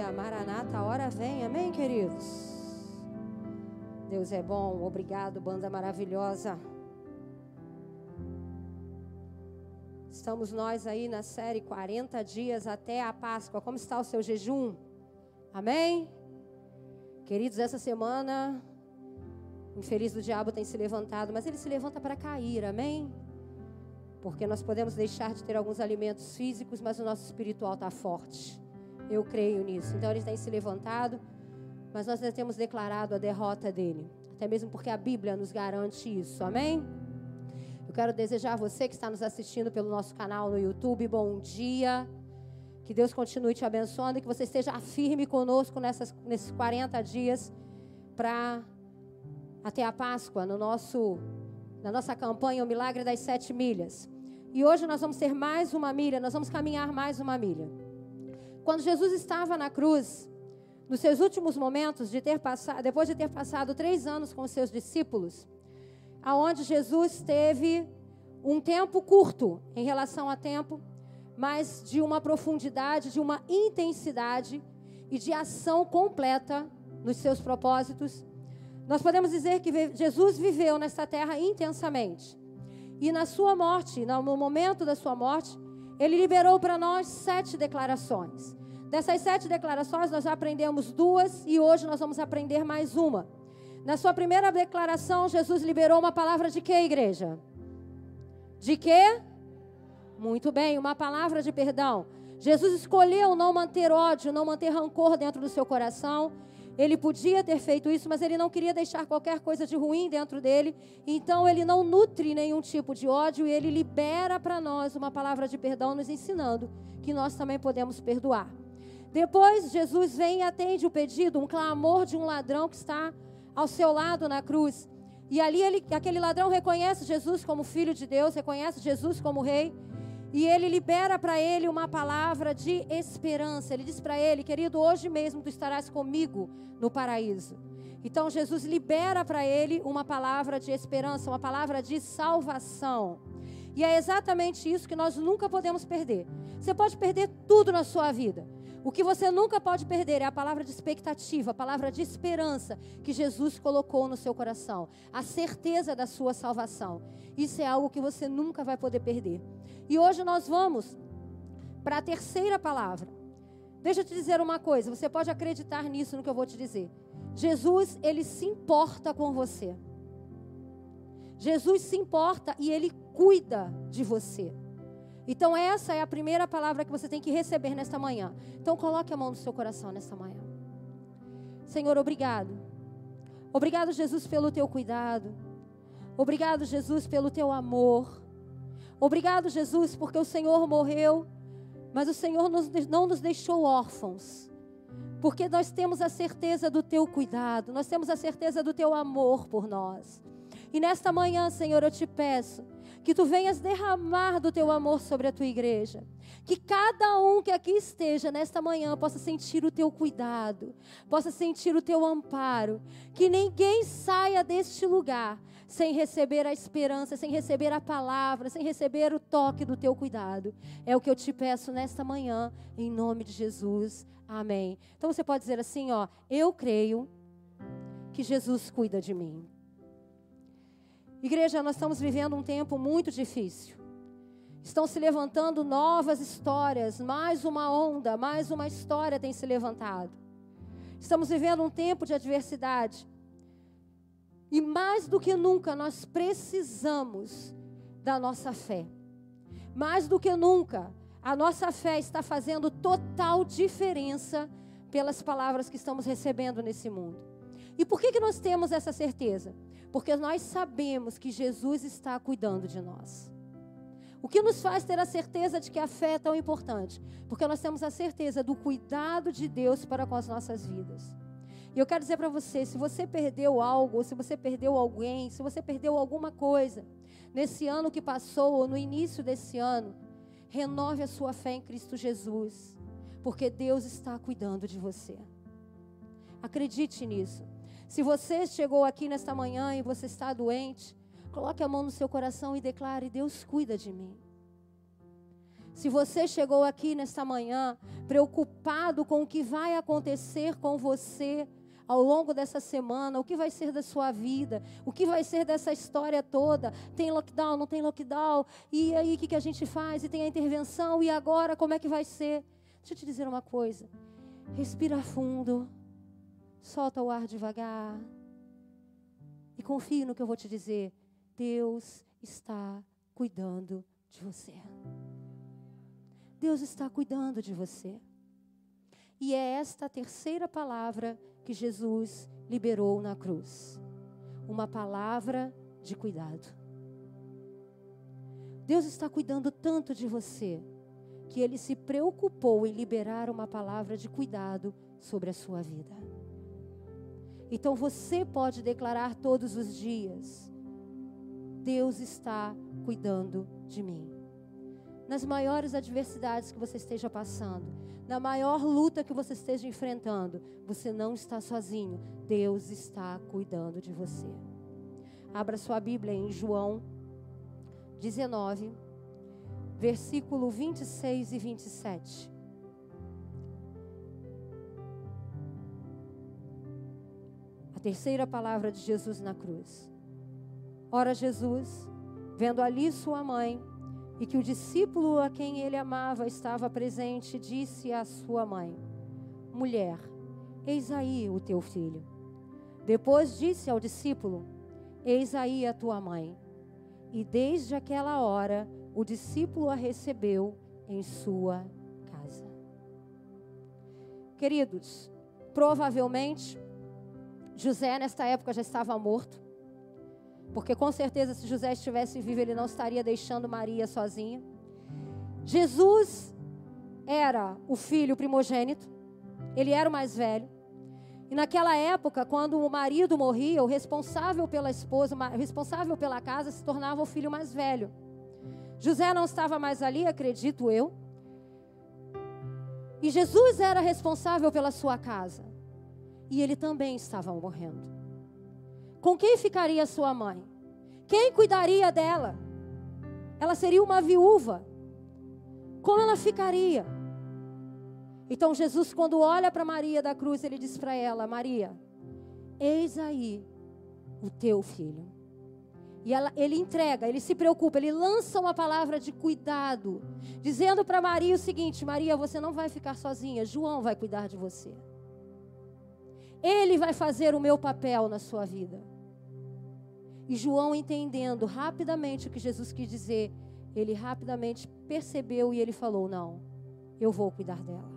Aleluia. Maranata, a hora vem. Amém, queridos? Deus é bom. Obrigado, banda maravilhosa. Estamos nós aí na série 40 dias até a Páscoa. Como está o seu jejum? Amém? Queridos, essa semana, infeliz do diabo tem se levantado, mas ele se levanta para cair, amém? Porque nós podemos deixar de ter alguns alimentos físicos, mas o nosso espiritual está forte. Eu creio nisso. Então ele tem se levantado, mas nós já temos declarado a derrota dele. Até mesmo porque a Bíblia nos garante isso, amém? Eu quero desejar a você que está nos assistindo pelo nosso canal no YouTube, bom dia. Que Deus continue te abençoando e que você esteja firme conosco nessas, nesses 40 dias para até a Páscoa, no nosso, na nossa campanha O Milagre das Sete Milhas. E hoje nós vamos ter mais uma milha, nós vamos caminhar mais uma milha. Quando Jesus estava na cruz, nos seus últimos momentos, de ter passado, depois de ter passado três anos com os seus discípulos, aonde Jesus teve um tempo curto em relação a tempo, mas de uma profundidade, de uma intensidade e de ação completa nos seus propósitos. Nós podemos dizer que Jesus viveu nesta terra intensamente. E na sua morte, no momento da sua morte, ele liberou para nós sete declarações. Dessas sete declarações, nós já aprendemos duas e hoje nós vamos aprender mais uma. Na sua primeira declaração, Jesus liberou uma palavra de quê, igreja? De quê? Muito bem, uma palavra de perdão. Jesus escolheu não manter ódio, não manter rancor dentro do seu coração. Ele podia ter feito isso, mas ele não queria deixar qualquer coisa de ruim dentro dele. Então ele não nutre nenhum tipo de ódio e ele libera para nós uma palavra de perdão, nos ensinando que nós também podemos perdoar. Depois Jesus vem e atende o pedido, um clamor de um ladrão que está ao seu lado na cruz. E ali ele, aquele ladrão reconhece Jesus como filho de Deus, reconhece Jesus como rei. E ele libera para ele uma palavra de esperança. Ele diz para ele, querido, hoje mesmo tu estarás comigo no paraíso. Então Jesus libera para ele uma palavra de esperança, uma palavra de salvação. E é exatamente isso que nós nunca podemos perder. Você pode perder tudo na sua vida. O que você nunca pode perder é a palavra de expectativa, a palavra de esperança que Jesus colocou no seu coração, a certeza da sua salvação. Isso é algo que você nunca vai poder perder. E hoje nós vamos para a terceira palavra. Deixa eu te dizer uma coisa, você pode acreditar nisso no que eu vou te dizer. Jesus, ele se importa com você. Jesus se importa e ele cuida de você. Então, essa é a primeira palavra que você tem que receber nesta manhã. Então, coloque a mão no seu coração nesta manhã. Senhor, obrigado. Obrigado, Jesus, pelo teu cuidado. Obrigado, Jesus, pelo teu amor. Obrigado, Jesus, porque o Senhor morreu, mas o Senhor não nos deixou órfãos. Porque nós temos a certeza do teu cuidado, nós temos a certeza do teu amor por nós. E nesta manhã, Senhor, eu te peço que tu venhas derramar do teu amor sobre a tua igreja. Que cada um que aqui esteja nesta manhã possa sentir o teu cuidado, possa sentir o teu amparo. Que ninguém saia deste lugar sem receber a esperança, sem receber a palavra, sem receber o toque do teu cuidado. É o que eu te peço nesta manhã, em nome de Jesus. Amém. Então você pode dizer assim, ó, eu creio que Jesus cuida de mim. Igreja, nós estamos vivendo um tempo muito difícil. Estão se levantando novas histórias, mais uma onda, mais uma história tem se levantado. Estamos vivendo um tempo de adversidade. E mais do que nunca nós precisamos da nossa fé. Mais do que nunca, a nossa fé está fazendo total diferença pelas palavras que estamos recebendo nesse mundo. E por que, que nós temos essa certeza? Porque nós sabemos que Jesus está cuidando de nós. O que nos faz ter a certeza de que a fé é tão importante? Porque nós temos a certeza do cuidado de Deus para com as nossas vidas. E eu quero dizer para você: se você perdeu algo, ou se você perdeu alguém, se você perdeu alguma coisa, nesse ano que passou, ou no início desse ano, renove a sua fé em Cristo Jesus, porque Deus está cuidando de você. Acredite nisso. Se você chegou aqui nesta manhã e você está doente, coloque a mão no seu coração e declare: Deus cuida de mim. Se você chegou aqui nesta manhã preocupado com o que vai acontecer com você ao longo dessa semana, o que vai ser da sua vida, o que vai ser dessa história toda. Tem lockdown, não tem lockdown, e aí o que, que a gente faz? E tem a intervenção, e agora como é que vai ser? Deixa eu te dizer uma coisa. Respira fundo, solta o ar devagar e confie no que eu vou te dizer. Deus está cuidando de você. Deus está cuidando de você. E é esta terceira palavra que Jesus liberou na cruz. Uma palavra de cuidado. Deus está cuidando tanto de você que ele se preocupou em liberar uma palavra de cuidado sobre a sua vida. Então você pode declarar todos os dias: Deus está cuidando de mim. Nas maiores adversidades que você esteja passando, na maior luta que você esteja enfrentando, você não está sozinho. Deus está cuidando de você. Abra sua Bíblia em João 19, versículo 26 e 27. Terceira palavra de Jesus na cruz. Ora, Jesus, vendo ali sua mãe, e que o discípulo a quem ele amava estava presente, disse à sua mãe: Mulher, eis aí o teu filho. Depois disse ao discípulo: Eis aí a tua mãe. E desde aquela hora o discípulo a recebeu em sua casa. Queridos, provavelmente José nesta época já estava morto. Porque com certeza, se José estivesse vivo, ele não estaria deixando Maria sozinha. Jesus era o filho primogênito, ele era o mais velho. E naquela época, quando o marido morria, o responsável pela esposa, o responsável pela casa, se tornava o filho mais velho. José não estava mais ali, acredito eu. E Jesus era responsável pela sua casa. E ele também estava morrendo. Com quem ficaria sua mãe? Quem cuidaria dela? Ela seria uma viúva. Como ela ficaria? Então Jesus, quando olha para Maria da cruz, ele diz para ela: Maria, eis aí o teu filho. E ela, ele entrega, ele se preocupa, ele lança uma palavra de cuidado, dizendo para Maria o seguinte: Maria, você não vai ficar sozinha, João vai cuidar de você. Ele vai fazer o meu papel na sua vida. E João, entendendo rapidamente o que Jesus quis dizer, ele rapidamente percebeu e ele falou: Não, eu vou cuidar dela.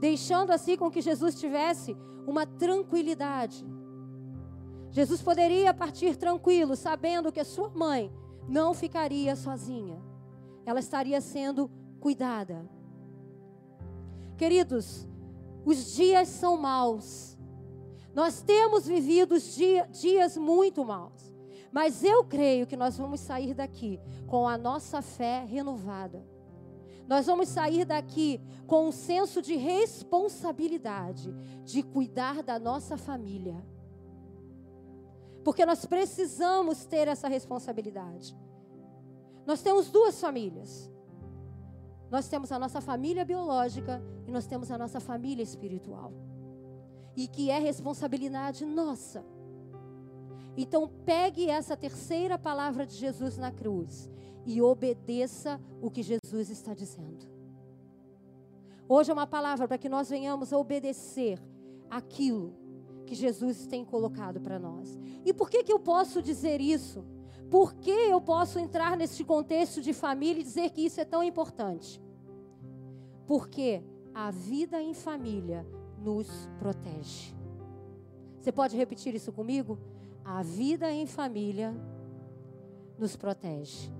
Deixando assim com que Jesus tivesse uma tranquilidade. Jesus poderia partir tranquilo, sabendo que a sua mãe não ficaria sozinha, ela estaria sendo cuidada. Queridos, os dias são maus. Nós temos vivido dia, dias muito maus. Mas eu creio que nós vamos sair daqui com a nossa fé renovada. Nós vamos sair daqui com um senso de responsabilidade de cuidar da nossa família. Porque nós precisamos ter essa responsabilidade. Nós temos duas famílias. Nós temos a nossa família biológica e nós temos a nossa família espiritual e que é responsabilidade nossa. Então, pegue essa terceira palavra de Jesus na cruz e obedeça o que Jesus está dizendo. Hoje é uma palavra para que nós venhamos a obedecer aquilo que Jesus tem colocado para nós. E por que, que eu posso dizer isso? Por que eu posso entrar nesse contexto de família e dizer que isso é tão importante? Porque a vida em família nos protege. Você pode repetir isso comigo? A vida em família nos protege.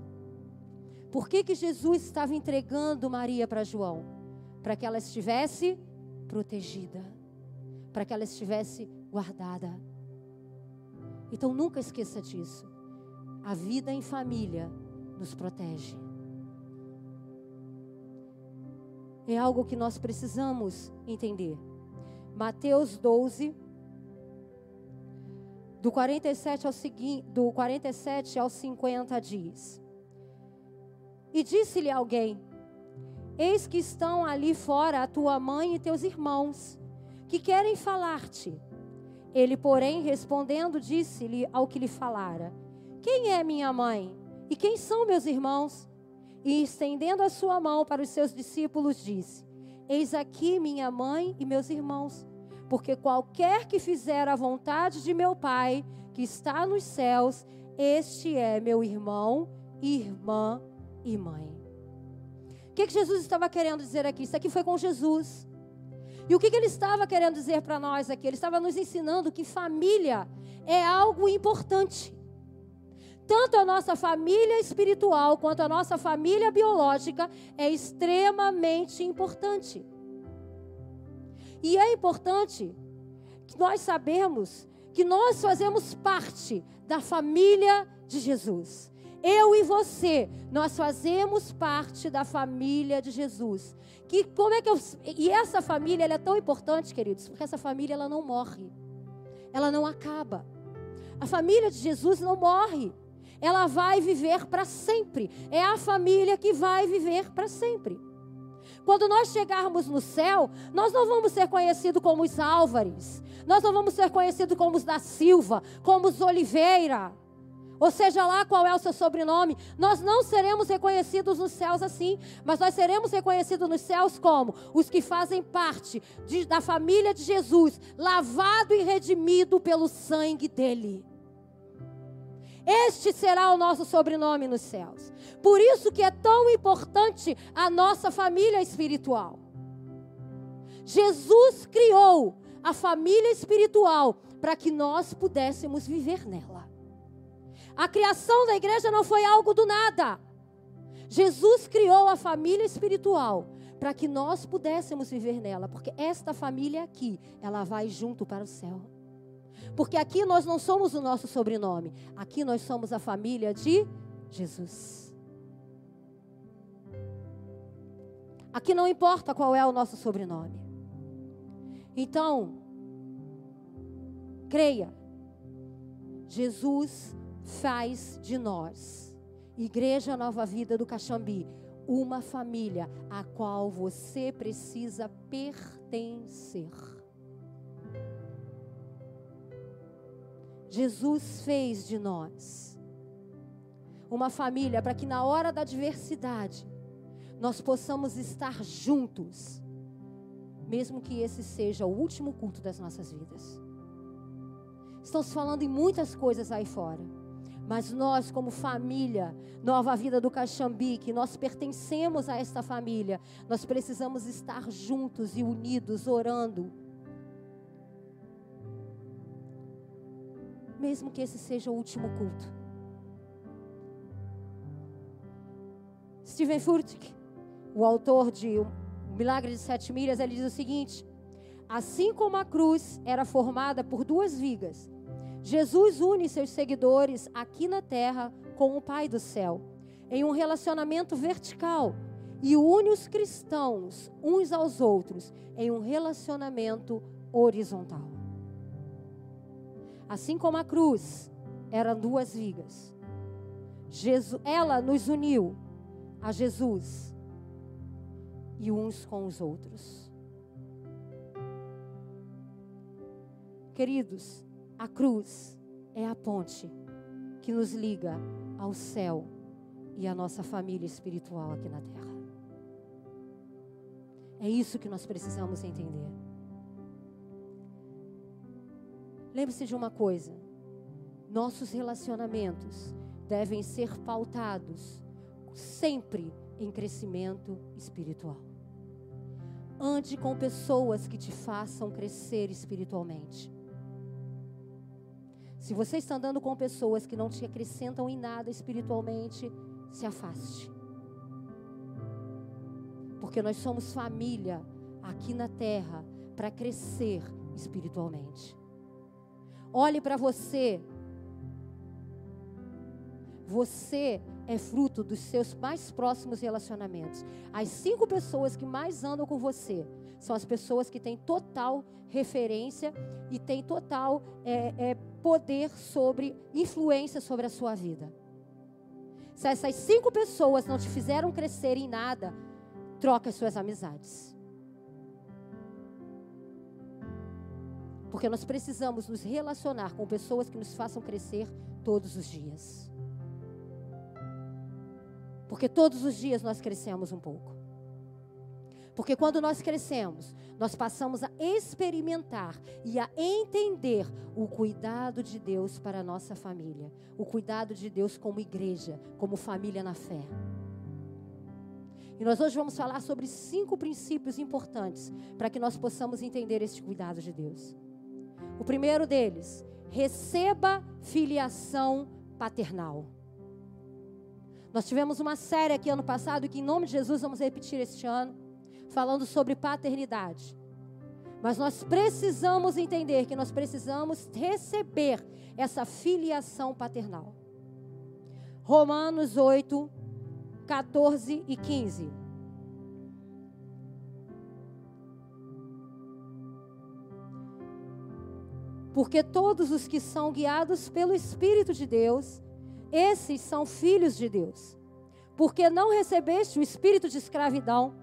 Por que, que Jesus estava entregando Maria para João? Para que ela estivesse protegida, para que ela estivesse guardada. Então nunca esqueça disso. A vida em família nos protege. É algo que nós precisamos entender. Mateus 12, do 47 ao seguinte, do 47 ao 50 diz: E disse-lhe alguém: Eis que estão ali fora a tua mãe e teus irmãos, que querem falar-te. Ele, porém, respondendo, disse-lhe ao que lhe falara: Quem é minha mãe? E quem são meus irmãos? E estendendo a sua mão para os seus discípulos, disse: Eis aqui minha mãe e meus irmãos. Porque qualquer que fizer a vontade de meu Pai, que está nos céus, este é meu irmão, irmã e mãe. O que, que Jesus estava querendo dizer aqui? Isso aqui foi com Jesus. E o que, que ele estava querendo dizer para nós aqui? Ele estava nos ensinando que família é algo importante. Tanto a nossa família espiritual quanto a nossa família biológica é extremamente importante. E é importante que nós sabemos que nós fazemos parte da família de Jesus. Eu e você, nós fazemos parte da família de Jesus. Que como é que eu, e essa família é tão importante, queridos, porque essa família ela não morre. Ela não acaba. A família de Jesus não morre. Ela vai viver para sempre. É a família que vai viver para sempre. Quando nós chegarmos no céu, nós não vamos ser conhecidos como os Álvares, nós não vamos ser conhecidos como os da Silva, como os Oliveira, ou seja lá qual é o seu sobrenome, nós não seremos reconhecidos nos céus assim, mas nós seremos reconhecidos nos céus como os que fazem parte de, da família de Jesus, lavado e redimido pelo sangue dele. Este será o nosso sobrenome nos céus. Por isso que é tão importante a nossa família espiritual. Jesus criou a família espiritual para que nós pudéssemos viver nela. A criação da igreja não foi algo do nada. Jesus criou a família espiritual para que nós pudéssemos viver nela, porque esta família aqui, ela vai junto para o céu. Porque aqui nós não somos o nosso sobrenome, aqui nós somos a família de Jesus. Aqui não importa qual é o nosso sobrenome. Então, creia, Jesus faz de nós, Igreja Nova Vida do Caxambi, uma família a qual você precisa pertencer. Jesus fez de nós uma família para que na hora da adversidade nós possamos estar juntos, mesmo que esse seja o último culto das nossas vidas. Estão se falando em muitas coisas aí fora, mas nós, como família, Nova Vida do Caxambi, que nós pertencemos a esta família, nós precisamos estar juntos e unidos, orando mesmo que esse seja o último culto. Steven Furtick, o autor de O Milagre de Sete Milhas, ele diz o seguinte: Assim como a cruz era formada por duas vigas, Jesus une seus seguidores aqui na terra com o Pai do céu, em um relacionamento vertical, e une os cristãos uns aos outros em um relacionamento horizontal. Assim como a cruz eram duas vigas. Jesus, ela nos uniu a Jesus e uns com os outros. Queridos, a cruz é a ponte que nos liga ao céu e à nossa família espiritual aqui na terra. É isso que nós precisamos entender. Lembre-se de uma coisa: nossos relacionamentos devem ser pautados sempre em crescimento espiritual. Ande com pessoas que te façam crescer espiritualmente. Se você está andando com pessoas que não te acrescentam em nada espiritualmente, se afaste. Porque nós somos família aqui na terra para crescer espiritualmente. Olhe para você. Você é fruto dos seus mais próximos relacionamentos. As cinco pessoas que mais andam com você são as pessoas que têm total referência e têm total é, é, poder sobre, influência sobre a sua vida. Se essas cinco pessoas não te fizeram crescer em nada, troque as suas amizades. Porque nós precisamos nos relacionar com pessoas que nos façam crescer todos os dias. Porque todos os dias nós crescemos um pouco. Porque quando nós crescemos, nós passamos a experimentar e a entender o cuidado de Deus para a nossa família, o cuidado de Deus como igreja, como família na fé. E nós hoje vamos falar sobre cinco princípios importantes para que nós possamos entender este cuidado de Deus. O primeiro deles, receba filiação paternal. Nós tivemos uma série aqui ano passado que, em nome de Jesus, vamos repetir este ano, falando sobre paternidade. Mas nós precisamos entender que nós precisamos receber essa filiação paternal. Romanos 8, 14 e 15. Porque todos os que são guiados pelo Espírito de Deus, esses são filhos de Deus. Porque não recebeste o espírito de escravidão,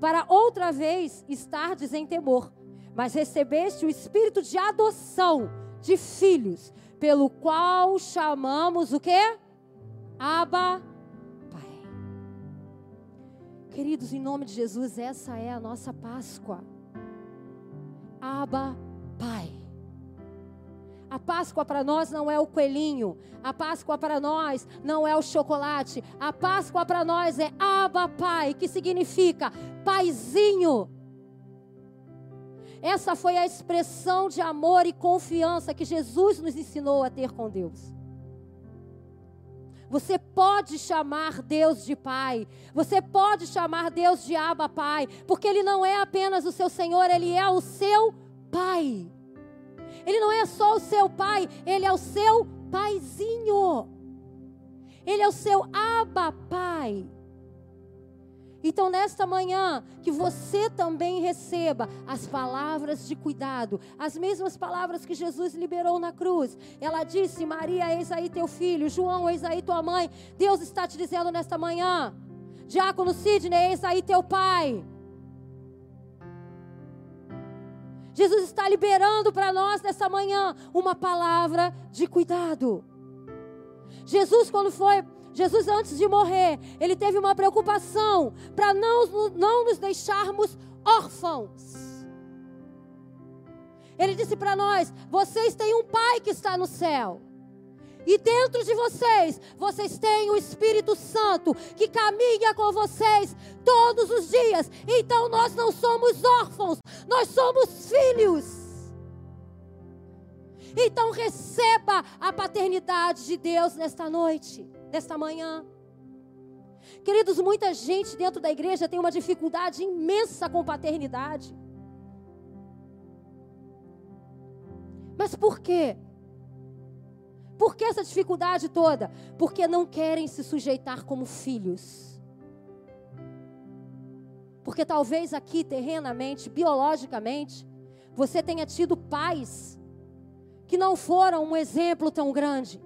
para outra vez estardes em temor, mas recebeste o espírito de adoção de filhos, pelo qual chamamos o quê? Aba Pai. Queridos, em nome de Jesus, essa é a nossa Páscoa. Aba Pai. A Páscoa para nós não é o coelhinho. A Páscoa para nós não é o chocolate. A Páscoa para nós é Abba Pai, que significa paizinho. Essa foi a expressão de amor e confiança que Jesus nos ensinou a ter com Deus. Você pode chamar Deus de Pai. Você pode chamar Deus de Abba Pai, porque Ele não é apenas o seu Senhor, Ele é o seu Pai. Ele não é só o seu pai, ele é o seu paizinho. Ele é o seu aba pai. Então, nesta manhã, que você também receba as palavras de cuidado, as mesmas palavras que Jesus liberou na cruz. Ela disse: Maria, eis aí teu filho, João, eis aí tua mãe. Deus está te dizendo nesta manhã, Diácono Sidney, eis aí teu pai. Jesus está liberando para nós nessa manhã uma palavra de cuidado. Jesus, quando foi, Jesus antes de morrer, ele teve uma preocupação para não, não nos deixarmos órfãos. Ele disse para nós: vocês têm um pai que está no céu. E dentro de vocês, vocês têm o Espírito Santo que caminha com vocês todos os dias. Então nós não somos órfãos, nós somos filhos. Então receba a paternidade de Deus nesta noite, nesta manhã. Queridos, muita gente dentro da igreja tem uma dificuldade imensa com paternidade. Mas por quê? Por que essa dificuldade toda? Porque não querem se sujeitar como filhos. Porque talvez aqui, terrenamente, biologicamente, você tenha tido pais que não foram um exemplo tão grande.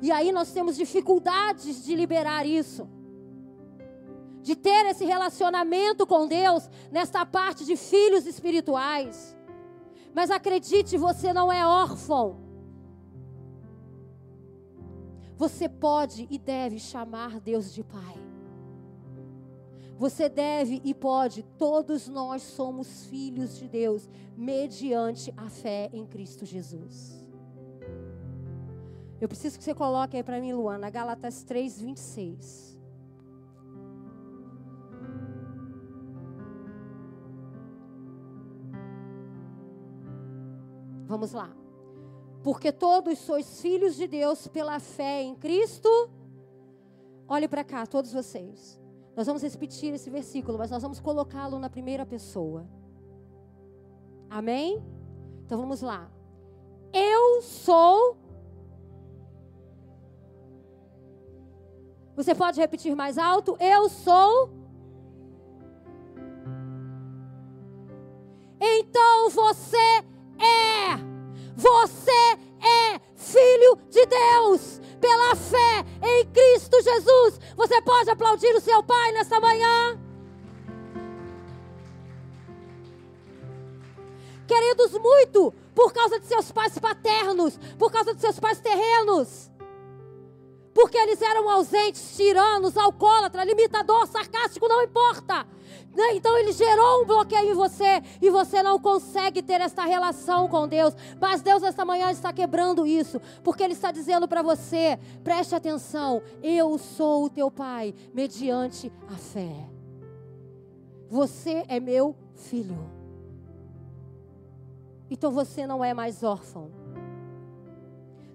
E aí nós temos dificuldades de liberar isso. De ter esse relacionamento com Deus nesta parte de filhos espirituais. Mas acredite, você não é órfão. Você pode e deve chamar Deus de Pai. Você deve e pode, todos nós somos filhos de Deus, mediante a fé em Cristo Jesus. Eu preciso que você coloque aí para mim, Luana, Galatas 3, 26. Vamos lá. Porque todos sois filhos de Deus pela fé em Cristo. Olhe para cá, todos vocês. Nós vamos repetir esse versículo, mas nós vamos colocá-lo na primeira pessoa. Amém? Então vamos lá. Eu sou. Você pode repetir mais alto? Eu sou. Então você é. Você é filho de Deus. Pela fé em Cristo Jesus, Você pode aplaudir o seu pai nesta manhã? Queridos, muito por causa de seus pais paternos, por causa de seus pais terrenos. Porque eles eram ausentes, tiranos, alcoólatra, limitador, sarcástico, não importa. Né? Então ele gerou um bloqueio em você e você não consegue ter esta relação com Deus. Mas Deus esta manhã está quebrando isso, porque ele está dizendo para você: preste atenção, eu sou o teu pai, mediante a fé. Você é meu filho. Então você não é mais órfão.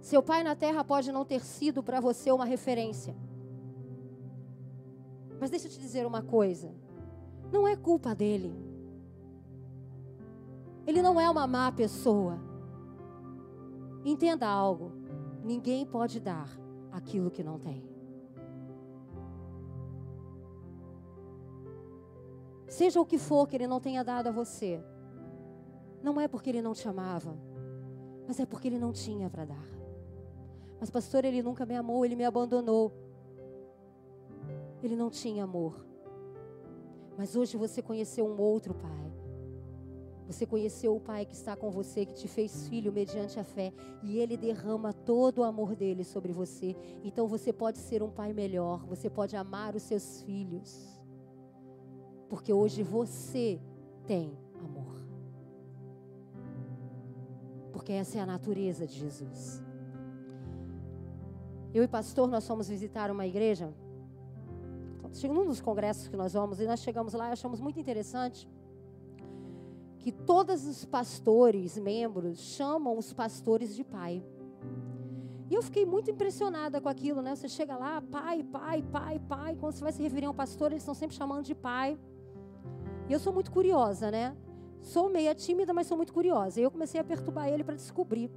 Seu pai na terra pode não ter sido para você uma referência. Mas deixa eu te dizer uma coisa. Não é culpa dele. Ele não é uma má pessoa. Entenda algo. Ninguém pode dar aquilo que não tem. Seja o que for que ele não tenha dado a você, não é porque ele não te amava, mas é porque ele não tinha para dar. Mas, pastor, ele nunca me amou, ele me abandonou. Ele não tinha amor. Mas hoje você conheceu um outro pai. Você conheceu o pai que está com você, que te fez filho mediante a fé, e ele derrama todo o amor dele sobre você. Então você pode ser um pai melhor, você pode amar os seus filhos. Porque hoje você tem amor. Porque essa é a natureza de Jesus. Eu e pastor, nós fomos visitar uma igreja. Num dos congressos que nós vamos, e nós chegamos lá e achamos muito interessante que todos os pastores, membros, chamam os pastores de pai. E eu fiquei muito impressionada com aquilo, né? Você chega lá, pai, pai, pai, pai. Quando você vai se referir a um pastor, eles estão sempre chamando de pai. E eu sou muito curiosa, né? Sou meia tímida, mas sou muito curiosa. E eu comecei a perturbar ele para descobrir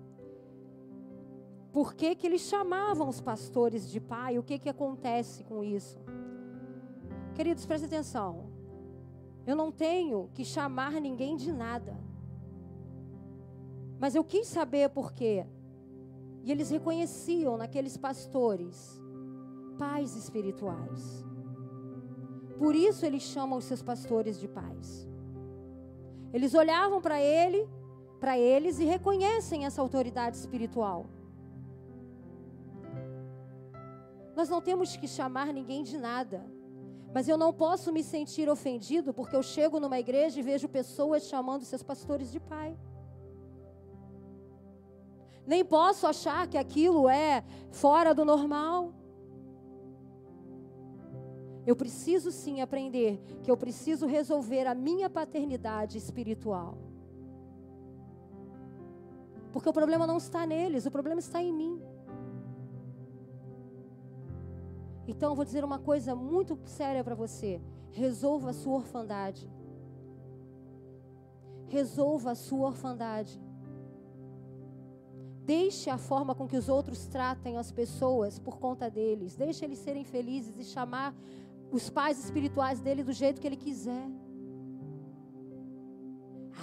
por que, que eles chamavam os pastores de pai, o que, que acontece com isso. Queridos, prestem atenção. Eu não tenho que chamar ninguém de nada. Mas eu quis saber por quê. E eles reconheciam naqueles pastores pais espirituais. Por isso eles chamam os seus pastores de pais. Eles olhavam para ele, para eles e reconhecem essa autoridade espiritual. Nós não temos que chamar ninguém de nada. Mas eu não posso me sentir ofendido porque eu chego numa igreja e vejo pessoas chamando seus pastores de pai. Nem posso achar que aquilo é fora do normal. Eu preciso sim aprender que eu preciso resolver a minha paternidade espiritual. Porque o problema não está neles, o problema está em mim. Então eu vou dizer uma coisa muito séria para você. Resolva a sua orfandade. Resolva a sua orfandade. Deixe a forma com que os outros tratem as pessoas por conta deles. Deixe eles serem felizes e chamar os pais espirituais dele do jeito que ele quiser.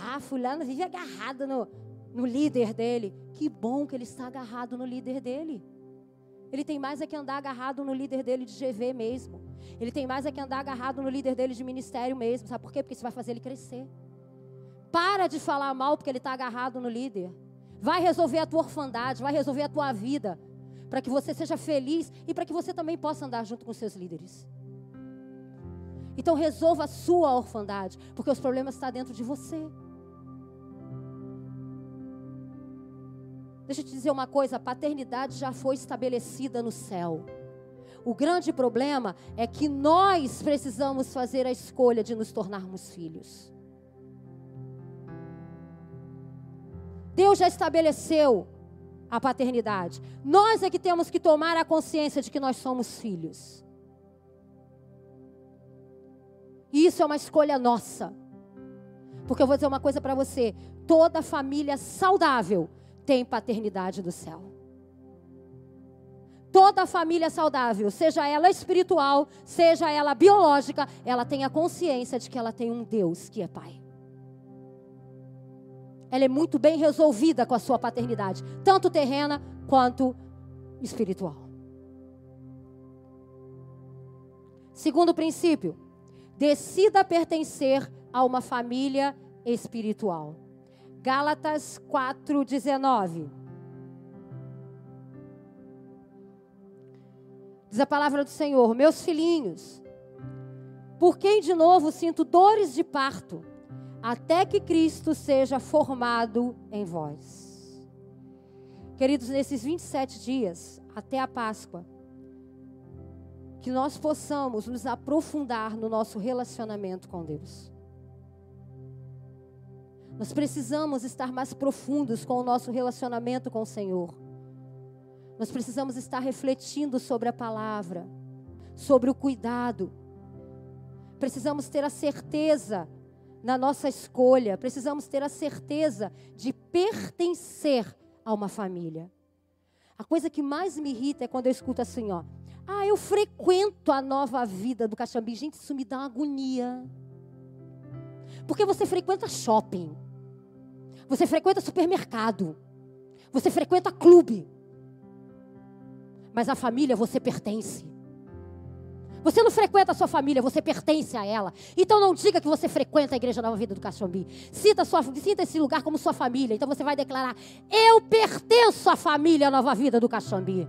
Ah, fulano vive agarrado no, no líder dele. Que bom que ele está agarrado no líder dele. Ele tem mais é que andar agarrado no líder dele de GV mesmo. Ele tem mais é que andar agarrado no líder dele de ministério mesmo. Sabe por quê? Porque isso vai fazer ele crescer. Para de falar mal porque ele está agarrado no líder. Vai resolver a tua orfandade, vai resolver a tua vida. Para que você seja feliz e para que você também possa andar junto com seus líderes. Então resolva a sua orfandade, porque os problemas estão dentro de você. Deixa eu te dizer uma coisa: a paternidade já foi estabelecida no céu. O grande problema é que nós precisamos fazer a escolha de nos tornarmos filhos. Deus já estabeleceu a paternidade. Nós é que temos que tomar a consciência de que nós somos filhos. E isso é uma escolha nossa. Porque eu vou dizer uma coisa para você: toda família saudável tem paternidade do céu. Toda família saudável, seja ela espiritual, seja ela biológica, ela tem a consciência de que ela tem um Deus que é Pai. Ela é muito bem resolvida com a sua paternidade, tanto terrena quanto espiritual. Segundo princípio, decida pertencer a uma família espiritual. Gálatas 4:19. Diz a palavra do Senhor: Meus filhinhos, por quem de novo sinto dores de parto, até que Cristo seja formado em vós. Queridos, nesses 27 dias, até a Páscoa, que nós possamos nos aprofundar no nosso relacionamento com Deus. Nós precisamos estar mais profundos com o nosso relacionamento com o Senhor. Nós precisamos estar refletindo sobre a palavra, sobre o cuidado. Precisamos ter a certeza na nossa escolha, precisamos ter a certeza de pertencer a uma família. A coisa que mais me irrita é quando eu escuto assim, ó. Ah, eu frequento a nova vida do Caxambi. Gente, isso me dá uma agonia. Porque você frequenta shopping. Você frequenta supermercado. Você frequenta clube. Mas a família você pertence. Você não frequenta a sua família, você pertence a ela. Então não diga que você frequenta a igreja Nova Vida do Caxambi. Sinta, sua, sinta esse lugar como sua família. Então você vai declarar: Eu pertenço à família Nova Vida do Caxambi.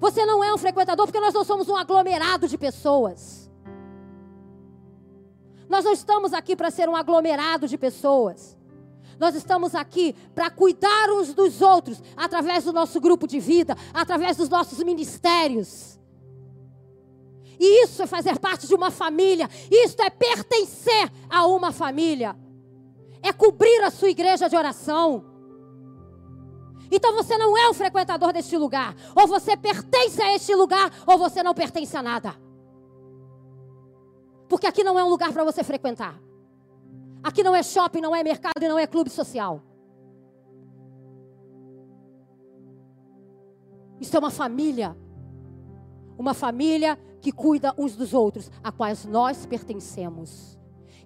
Você não é um frequentador porque nós não somos um aglomerado de pessoas. Nós não estamos aqui para ser um aglomerado de pessoas. Nós estamos aqui para cuidar uns dos outros através do nosso grupo de vida, através dos nossos ministérios. E isso é fazer parte de uma família. Isso é pertencer a uma família. É cobrir a sua igreja de oração. Então você não é um frequentador deste lugar. Ou você pertence a este lugar, ou você não pertence a nada. Porque aqui não é um lugar para você frequentar. Aqui não é shopping, não é mercado e não é clube social. Isso é uma família. Uma família que cuida uns dos outros, a quais nós pertencemos.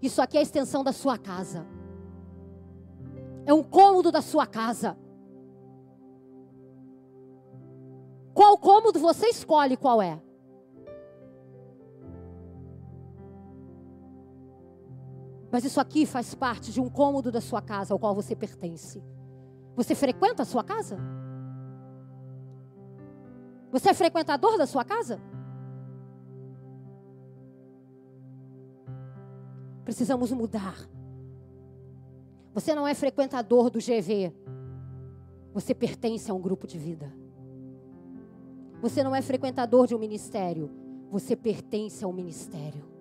Isso aqui é a extensão da sua casa. É um cômodo da sua casa. Qual cômodo você escolhe qual é? Mas isso aqui faz parte de um cômodo da sua casa ao qual você pertence. Você frequenta a sua casa? Você é frequentador da sua casa? Precisamos mudar. Você não é frequentador do GV. Você pertence a um grupo de vida. Você não é frequentador de um ministério. Você pertence a um ministério.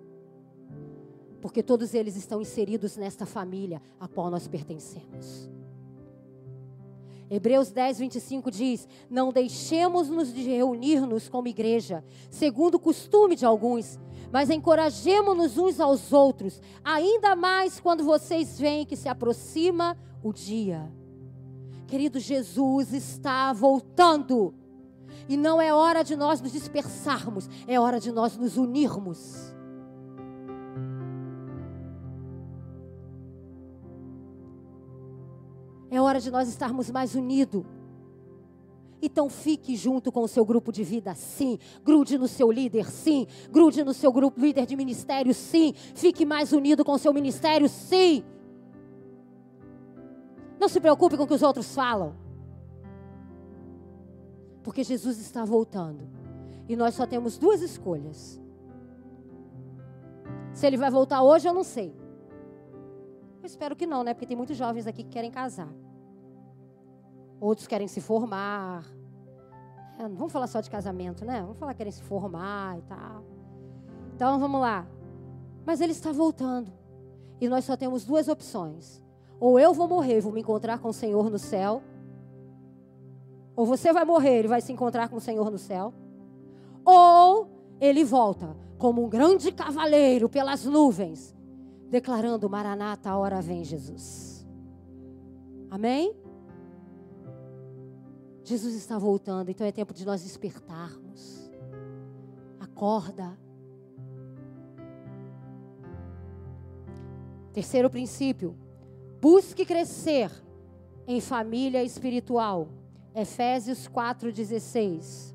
Porque todos eles estão inseridos nesta família a qual nós pertencemos. Hebreus 10, 25 diz: Não deixemos-nos de reunir-nos como igreja, segundo o costume de alguns, mas encorajemos-nos uns aos outros, ainda mais quando vocês veem que se aproxima o dia. Querido, Jesus está voltando. E não é hora de nós nos dispersarmos, é hora de nós nos unirmos. É hora de nós estarmos mais unidos. Então fique junto com o seu grupo de vida, sim. Grude no seu líder, sim. Grude no seu grupo líder de ministério, sim. Fique mais unido com o seu ministério, sim. Não se preocupe com o que os outros falam. Porque Jesus está voltando. E nós só temos duas escolhas. Se ele vai voltar hoje, eu não sei. Espero que não, né? Porque tem muitos jovens aqui que querem casar. Outros querem se formar. É, não vamos falar só de casamento, né? Vamos falar que querem se formar e tal. Então vamos lá. Mas ele está voltando. E nós só temos duas opções. Ou eu vou morrer e vou me encontrar com o Senhor no céu. Ou você vai morrer e vai se encontrar com o Senhor no céu. Ou ele volta como um grande cavaleiro pelas nuvens, declarando: Maranata, a hora vem, Jesus. Amém? Jesus está voltando, então é tempo de nós despertarmos. Acorda. Terceiro princípio: busque crescer em família espiritual. Efésios 4,16.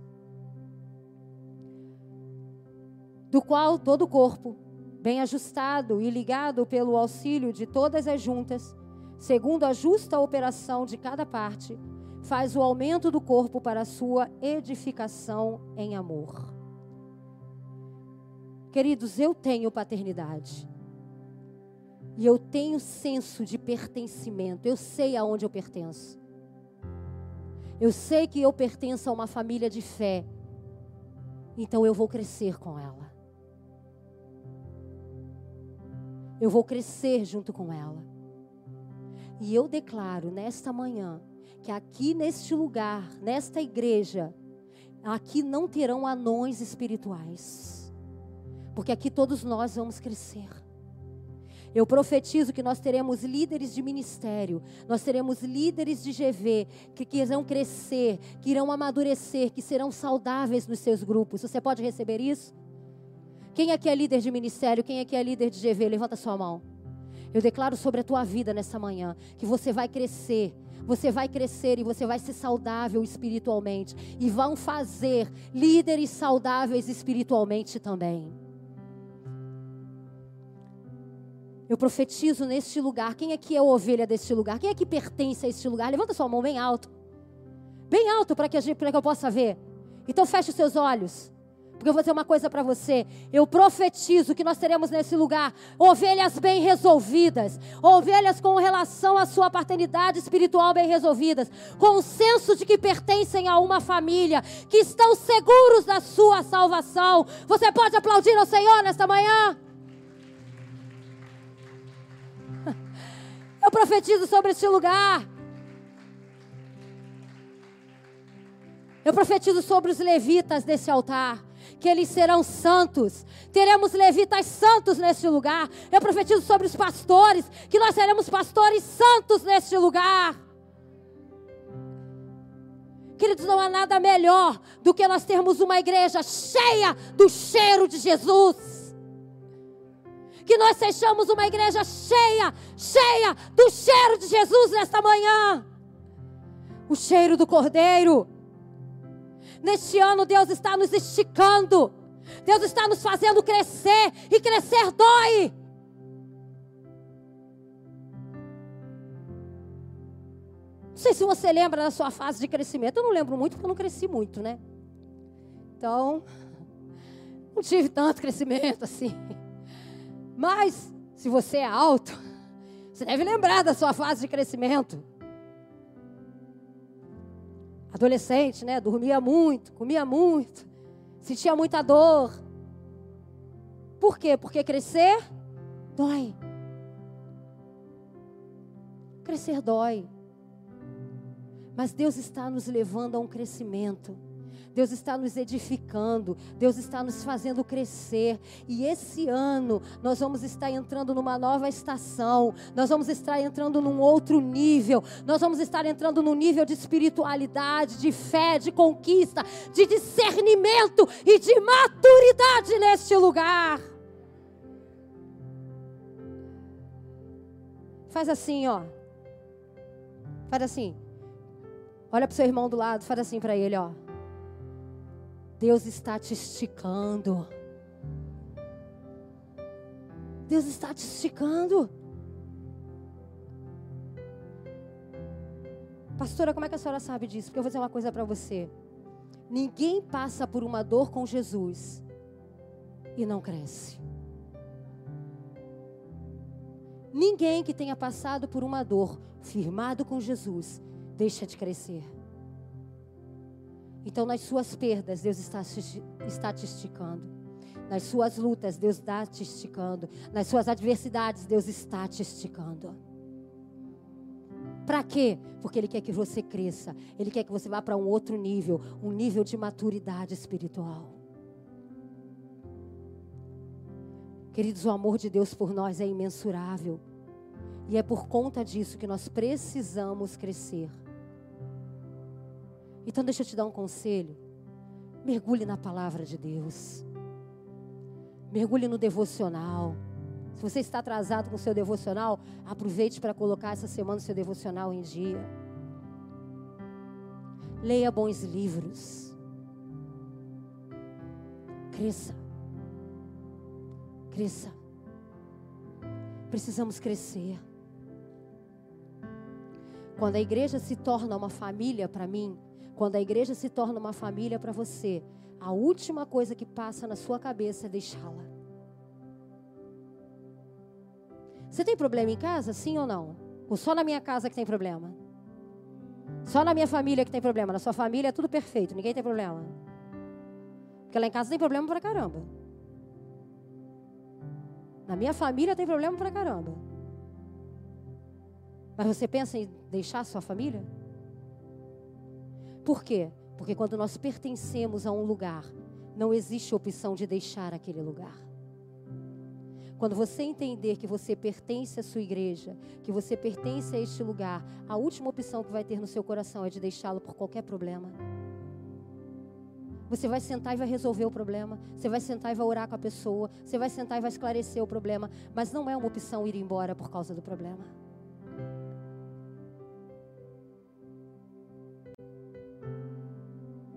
do qual todo o corpo, bem ajustado e ligado pelo auxílio de todas as juntas, segundo a justa operação de cada parte, faz o aumento do corpo para a sua edificação em amor. Queridos, eu tenho paternidade. E eu tenho senso de pertencimento. Eu sei aonde eu pertenço. Eu sei que eu pertenço a uma família de fé. Então eu vou crescer com ela. Eu vou crescer junto com ela. E eu declaro nesta manhã que aqui neste lugar, nesta igreja, aqui não terão anões espirituais. Porque aqui todos nós vamos crescer. Eu profetizo que nós teremos líderes de ministério, nós teremos líderes de GV que irão crescer, que irão amadurecer, que serão saudáveis nos seus grupos. Você pode receber isso? Quem aqui é líder de ministério? Quem aqui é líder de GV? Levanta sua mão. Eu declaro sobre a tua vida nessa manhã que você vai crescer, você vai crescer e você vai ser saudável espiritualmente. E vão fazer líderes saudáveis espiritualmente também. Eu profetizo neste lugar. Quem aqui é ovelha deste lugar? Quem é que pertence a este lugar? Levanta sua mão bem alto. Bem alto para que, que eu possa ver. Então feche os seus olhos. Porque eu vou dizer uma coisa para você. Eu profetizo que nós teremos nesse lugar ovelhas bem resolvidas, ovelhas com relação à sua paternidade espiritual bem resolvidas, com o senso de que pertencem a uma família, que estão seguros da sua salvação. Você pode aplaudir ao Senhor nesta manhã? Eu profetizo sobre este lugar. Eu profetizo sobre os levitas desse altar que eles serão santos. Teremos levitas santos neste lugar. Eu profetizo sobre os pastores, que nós seremos pastores santos neste lugar. Queridos, não há nada melhor do que nós termos uma igreja cheia do cheiro de Jesus. Que nós sejamos uma igreja cheia, cheia do cheiro de Jesus nesta manhã. O cheiro do Cordeiro. Neste ano, Deus está nos esticando. Deus está nos fazendo crescer. E crescer dói. Não sei se você lembra da sua fase de crescimento. Eu não lembro muito, porque eu não cresci muito, né? Então, não tive tanto crescimento assim. Mas, se você é alto, você deve lembrar da sua fase de crescimento adolescente, né? Dormia muito, comia muito, sentia muita dor. Por quê? Porque crescer dói. Crescer dói. Mas Deus está nos levando a um crescimento. Deus está nos edificando, Deus está nos fazendo crescer. E esse ano nós vamos estar entrando numa nova estação, nós vamos estar entrando num outro nível, nós vamos estar entrando num nível de espiritualidade, de fé, de conquista, de discernimento e de maturidade neste lugar. Faz assim, ó. Faz assim. Olha para o seu irmão do lado, faz assim para ele, ó. Deus está te esticando. Deus está te esticando. Pastora, como é que a senhora sabe disso? Porque eu vou dizer uma coisa para você. Ninguém passa por uma dor com Jesus e não cresce. Ninguém que tenha passado por uma dor firmado com Jesus deixa de crescer. Então, nas suas perdas, Deus está, te esticando. Nas suas lutas, Deus está te esticando. Nas suas adversidades, Deus está te esticando. Para quê? Porque Ele quer que você cresça. Ele quer que você vá para um outro nível um nível de maturidade espiritual. Queridos, o amor de Deus por nós é imensurável. E é por conta disso que nós precisamos crescer. Então deixa eu te dar um conselho. Mergulhe na palavra de Deus. Mergulhe no devocional. Se você está atrasado com o seu devocional, aproveite para colocar essa semana o seu devocional em dia. Leia bons livros. Cresça. Cresça. Precisamos crescer. Quando a igreja se torna uma família para mim, quando a igreja se torna uma família para você, a última coisa que passa na sua cabeça é deixá-la. Você tem problema em casa, sim ou não? Ou só na minha casa que tem problema? Só na minha família que tem problema. Na sua família é tudo perfeito, ninguém tem problema. Porque lá em casa tem problema pra caramba. Na minha família tem problema pra caramba. Mas você pensa em deixar sua família? Por quê? Porque quando nós pertencemos a um lugar, não existe opção de deixar aquele lugar. Quando você entender que você pertence à sua igreja, que você pertence a este lugar, a última opção que vai ter no seu coração é de deixá-lo por qualquer problema. Você vai sentar e vai resolver o problema. Você vai sentar e vai orar com a pessoa. Você vai sentar e vai esclarecer o problema. Mas não é uma opção ir embora por causa do problema.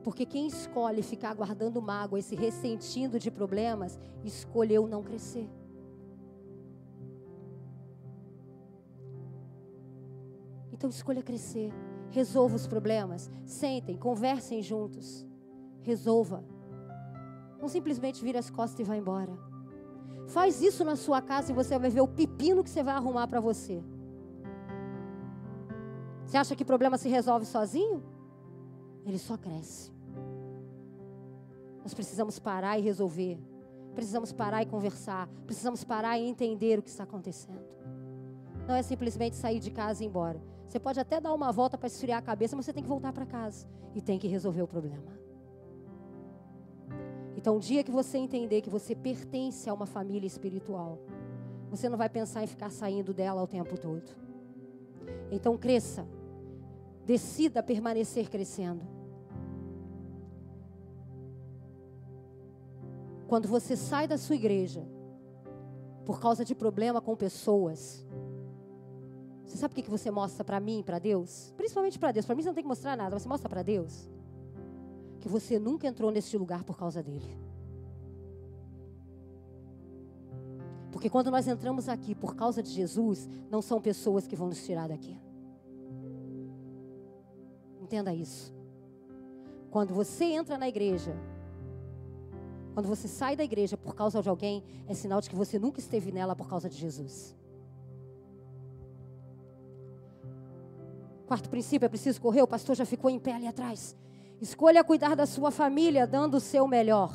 Porque quem escolhe ficar guardando mágoa e se ressentindo de problemas, escolheu não crescer. Então escolha crescer. Resolva os problemas. Sentem, conversem juntos. Resolva. Não simplesmente vira as costas e vá embora. Faz isso na sua casa e você vai ver o pepino que você vai arrumar para você. Você acha que problema se resolve sozinho? Ele só cresce. Nós precisamos parar e resolver. Precisamos parar e conversar. Precisamos parar e entender o que está acontecendo. Não é simplesmente sair de casa e ir embora. Você pode até dar uma volta para esfriar a cabeça, mas você tem que voltar para casa e tem que resolver o problema. Então, o dia que você entender que você pertence a uma família espiritual, você não vai pensar em ficar saindo dela o tempo todo. Então, cresça. Decida permanecer crescendo. Quando você sai da sua igreja por causa de problema com pessoas, você sabe o que você mostra para mim, para Deus? Principalmente para Deus. Para mim você não tem que mostrar nada, você mostra para Deus que você nunca entrou nesse lugar por causa dele. Porque quando nós entramos aqui por causa de Jesus, não são pessoas que vão nos tirar daqui. Entenda isso. Quando você entra na igreja quando você sai da igreja por causa de alguém, é sinal de que você nunca esteve nela por causa de Jesus. Quarto princípio, é preciso correr. O pastor já ficou em pé ali atrás. Escolha cuidar da sua família, dando o seu melhor.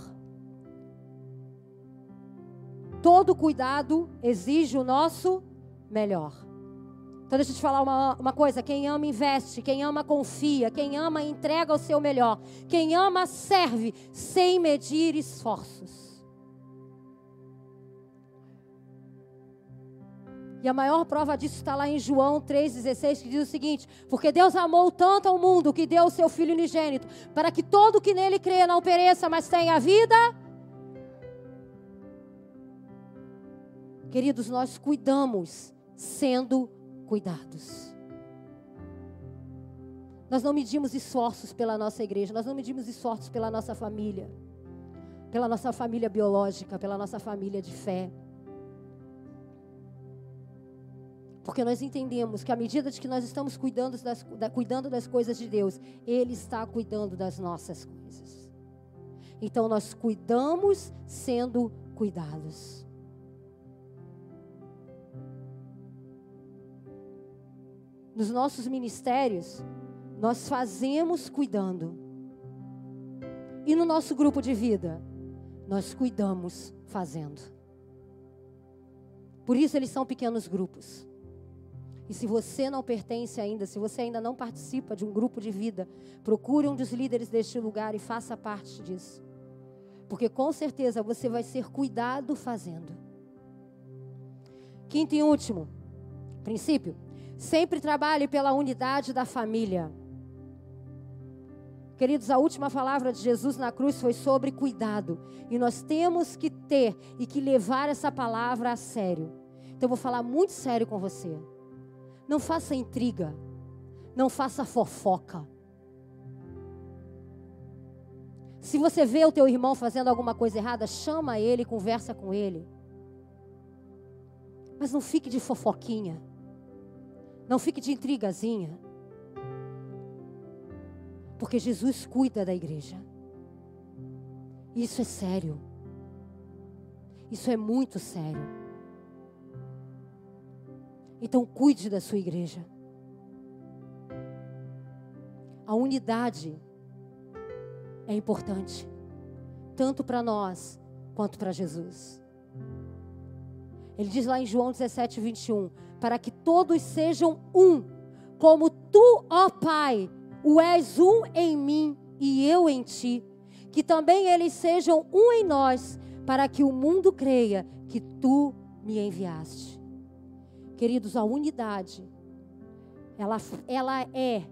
Todo cuidado exige o nosso melhor. Então deixa eu te falar uma, uma coisa: quem ama investe, quem ama confia, quem ama entrega o seu melhor, quem ama serve sem medir esforços. E a maior prova disso está lá em João 3,16, que diz o seguinte: Porque Deus amou tanto ao mundo que deu o seu Filho unigênito, para que todo que nele crê não pereça, mas tenha vida. Queridos, nós cuidamos sendo cuidados. Nós não medimos esforços pela nossa igreja, nós não medimos esforços pela nossa família, pela nossa família biológica, pela nossa família de fé. Porque nós entendemos que à medida de que nós estamos cuidando das, da, cuidando das coisas de Deus, Ele está cuidando das nossas coisas. Então nós cuidamos sendo cuidados. Nos nossos ministérios, nós fazemos cuidando. E no nosso grupo de vida, nós cuidamos fazendo. Por isso eles são pequenos grupos. E se você não pertence ainda, se você ainda não participa de um grupo de vida, procure um dos líderes deste lugar e faça parte disso. Porque com certeza você vai ser cuidado fazendo. Quinto e último princípio: Sempre trabalhe pela unidade da família. Queridos, a última palavra de Jesus na cruz foi sobre cuidado. E nós temos que ter e que levar essa palavra a sério. Então eu vou falar muito sério com você. Não faça intriga. Não faça fofoca. Se você vê o teu irmão fazendo alguma coisa errada, chama ele, conversa com ele. Mas não fique de fofoquinha. Não fique de intrigazinha. Porque Jesus cuida da igreja. Isso é sério. Isso é muito sério. Então cuide da sua igreja. A unidade é importante, tanto para nós quanto para Jesus. Ele diz lá em João 17, 21, para que todos sejam um, como tu, ó Pai, o és um em mim e eu em ti, que também eles sejam um em nós, para que o mundo creia que tu me enviaste. Queridos, a unidade, ela, ela é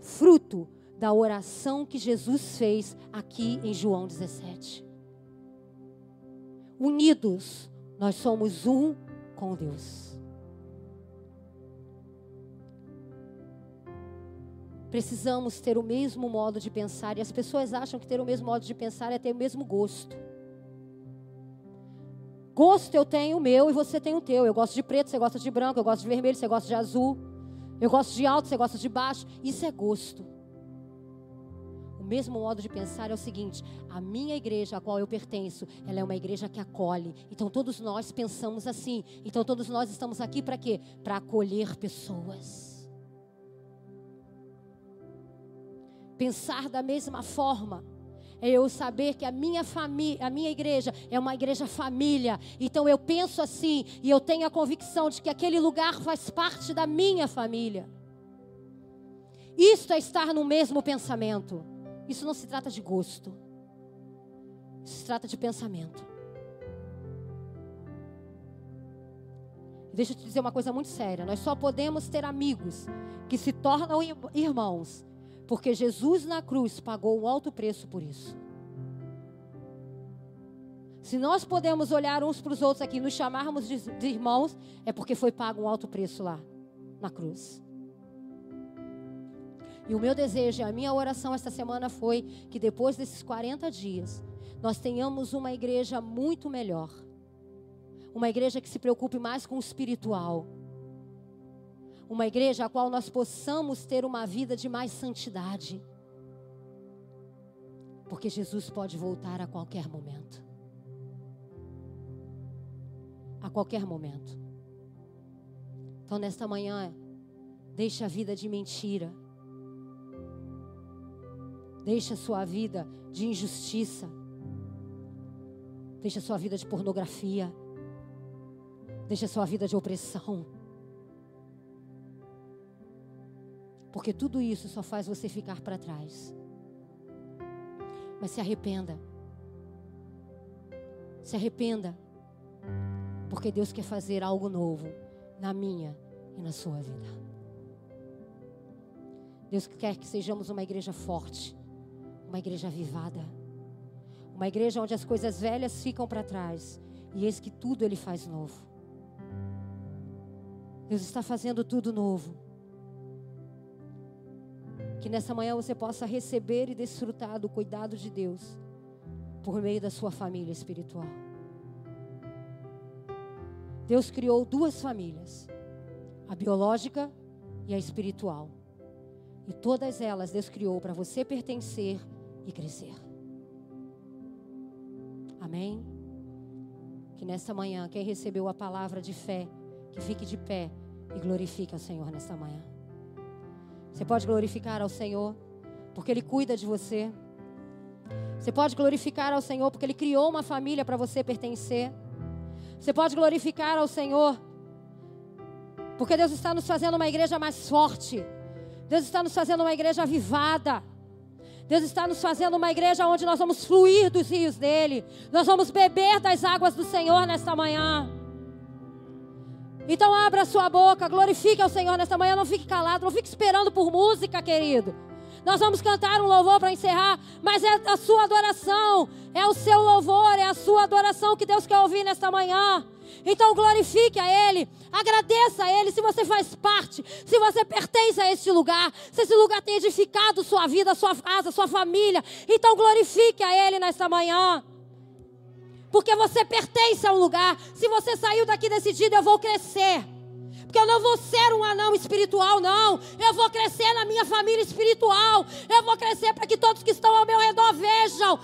fruto da oração que Jesus fez aqui em João 17. Unidos, nós somos um com Deus. Precisamos ter o mesmo modo de pensar e as pessoas acham que ter o mesmo modo de pensar é ter o mesmo gosto. Gosto eu tenho o meu e você tem o teu. Eu gosto de preto, você gosta de branco, eu gosto de vermelho, você gosta de azul. Eu gosto de alto, você gosta de baixo. Isso é gosto mesmo modo de pensar é o seguinte: a minha igreja a qual eu pertenço, ela é uma igreja que acolhe. Então todos nós pensamos assim. Então todos nós estamos aqui para quê? Para acolher pessoas. Pensar da mesma forma é eu saber que a minha família, a minha igreja é uma igreja família. Então eu penso assim e eu tenho a convicção de que aquele lugar faz parte da minha família. Isto é estar no mesmo pensamento. Isso não se trata de gosto. Isso se trata de pensamento. Deixa eu te dizer uma coisa muito séria. Nós só podemos ter amigos que se tornam irmãos, porque Jesus na cruz pagou um alto preço por isso. Se nós podemos olhar uns para os outros aqui nos chamarmos de, de irmãos, é porque foi pago um alto preço lá, na cruz. E o meu desejo, a minha oração esta semana foi que depois desses 40 dias, nós tenhamos uma igreja muito melhor. Uma igreja que se preocupe mais com o espiritual. Uma igreja a qual nós possamos ter uma vida de mais santidade. Porque Jesus pode voltar a qualquer momento. A qualquer momento. Então, nesta manhã, deixe a vida de mentira Deixa a sua vida de injustiça. Deixa a sua vida de pornografia. Deixa a sua vida de opressão. Porque tudo isso só faz você ficar para trás. Mas se arrependa. Se arrependa. Porque Deus quer fazer algo novo na minha e na sua vida. Deus quer que sejamos uma igreja forte uma igreja avivada. Uma igreja onde as coisas velhas ficam para trás. E eis que tudo Ele faz novo. Deus está fazendo tudo novo. Que nessa manhã você possa receber e desfrutar do cuidado de Deus por meio da sua família espiritual. Deus criou duas famílias, a biológica e a espiritual. E todas elas Deus criou para você pertencer e crescer. Amém? Que nesta manhã, quem recebeu a palavra de fé, que fique de pé e glorifique ao Senhor nesta manhã. Você pode glorificar ao Senhor, porque Ele cuida de você. Você pode glorificar ao Senhor, porque Ele criou uma família para você pertencer. Você pode glorificar ao Senhor, porque Deus está nos fazendo uma igreja mais forte. Deus está nos fazendo uma igreja avivada. Deus está nos fazendo uma igreja onde nós vamos fluir dos rios dele. Nós vamos beber das águas do Senhor nesta manhã. Então abra sua boca, glorifique ao Senhor nesta manhã, não fique calado, não fique esperando por música, querido. Nós vamos cantar um louvor para encerrar, mas é a sua adoração, é o seu louvor, é a sua adoração que Deus quer ouvir nesta manhã. Então glorifique a Ele, agradeça a Ele se você faz parte, se você pertence a este lugar, se esse lugar tem edificado sua vida, sua casa, sua família. Então glorifique a Ele nesta manhã. Porque você pertence a um lugar. Se você saiu daqui decidido, eu vou crescer. Porque eu não vou ser um anão espiritual, não. Eu vou crescer na minha família espiritual. Eu vou crescer para que todos que estão ao meu redor vejam